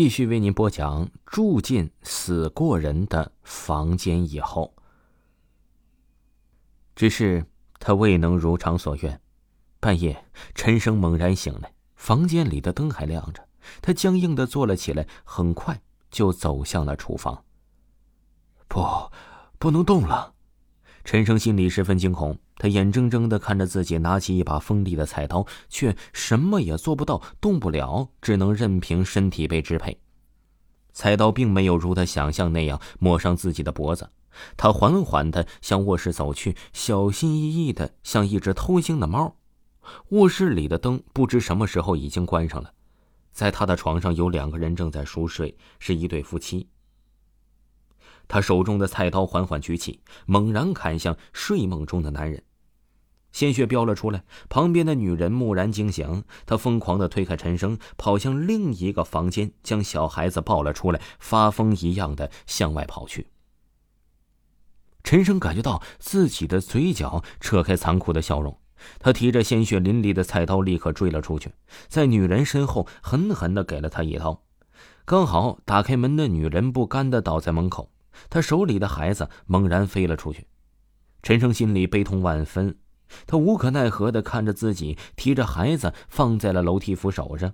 继续为您播讲住进死过人的房间以后，只是他未能如偿所愿。半夜，陈生猛然醒来，房间里的灯还亮着。他僵硬的坐了起来，很快就走向了厨房。不，不能动了！陈生心里十分惊恐，他眼睁睁的看着自己拿起一把锋利的菜刀，却什么也做不到，动不了，只能任凭身体被支配。菜刀并没有如他想象那样抹上自己的脖子，他缓缓的向卧室走去，小心翼翼的像一只偷腥的猫。卧室里的灯不知什么时候已经关上了，在他的床上有两个人正在熟睡，是一对夫妻。他手中的菜刀缓缓举起，猛然砍向睡梦中的男人，鲜血飙了出来。旁边的女人蓦然惊醒，她疯狂的推开陈生，跑向另一个房间，将小孩子抱了出来，发疯一样的向外跑去。陈生感觉到自己的嘴角扯开残酷的笑容，他提着鲜血淋漓的菜刀立刻追了出去，在女人身后狠狠的给了她一刀，刚好打开门的女人不甘的倒在门口。他手里的孩子猛然飞了出去，陈生心里悲痛万分，他无可奈何的看着自己提着孩子放在了楼梯扶手上，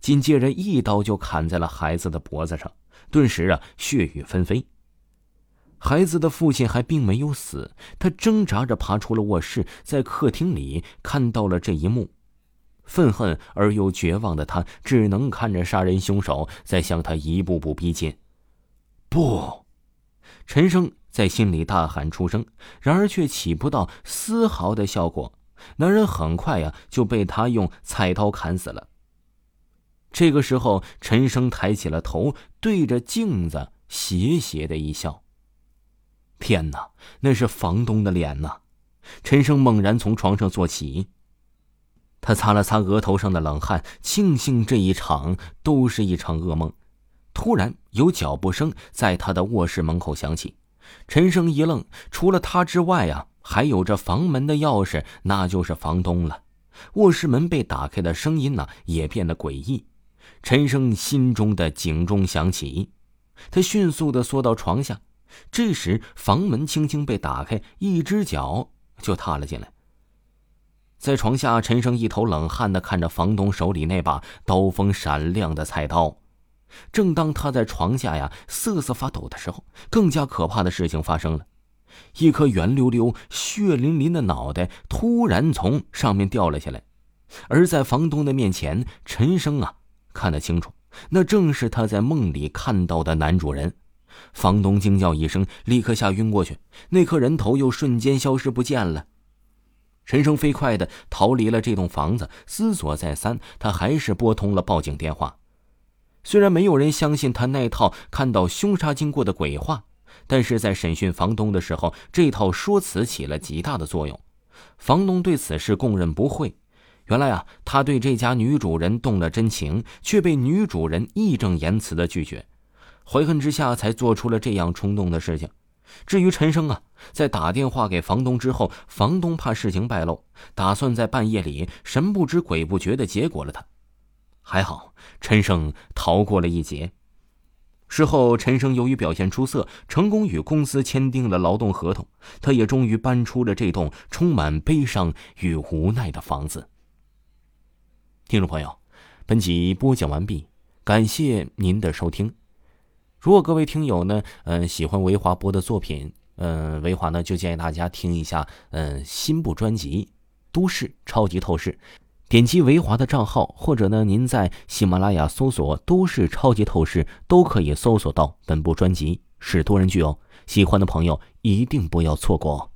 紧接着一刀就砍在了孩子的脖子上，顿时啊血雨纷飞。孩子的父亲还并没有死，他挣扎着爬出了卧室，在客厅里看到了这一幕，愤恨而又绝望的他只能看着杀人凶手在向他一步步逼近，不。陈生在心里大喊出声，然而却起不到丝毫的效果。男人很快呀就被他用菜刀砍死了。这个时候，陈生抬起了头，对着镜子邪邪的一笑。天哪，那是房东的脸呐！陈生猛然从床上坐起，他擦了擦额头上的冷汗，庆幸这一场都是一场噩梦。突然有脚步声在他的卧室门口响起，陈生一愣，除了他之外啊，还有着房门的钥匙，那就是房东了。卧室门被打开的声音呢，也变得诡异。陈生心中的警钟响起，他迅速的缩到床下。这时房门轻轻被打开，一只脚就踏了进来。在床下，陈生一头冷汗的看着房东手里那把刀锋闪亮的菜刀。正当他在床下呀瑟瑟发抖的时候，更加可怕的事情发生了，一颗圆溜溜、血淋淋的脑袋突然从上面掉了下来，而在房东的面前，陈生啊看得清楚，那正是他在梦里看到的男主人。房东惊叫一声，立刻吓晕过去，那颗人头又瞬间消失不见了。陈生飞快的逃离了这栋房子，思索再三，他还是拨通了报警电话。虽然没有人相信他那套看到凶杀经过的鬼话，但是在审讯房东的时候，这套说辞起了极大的作用。房东对此事供认不讳。原来啊，他对这家女主人动了真情，却被女主人义正言辞的拒绝，怀恨之下才做出了这样冲动的事情。至于陈生啊，在打电话给房东之后，房东怕事情败露，打算在半夜里神不知鬼不觉的结果了他。还好，陈生逃过了一劫。事后，陈生由于表现出色，成功与公司签订了劳动合同，他也终于搬出了这栋充满悲伤与无奈的房子。听众朋友，本集播讲完毕，感谢您的收听。如果各位听友呢，嗯，喜欢维华播的作品，嗯，维华呢就建议大家听一下，嗯，新部专辑《都市超级透视》。点击维华的账号，或者呢，您在喜马拉雅搜索“都市超级透视”，都可以搜索到本部专辑，是多人剧哦。喜欢的朋友一定不要错过哦。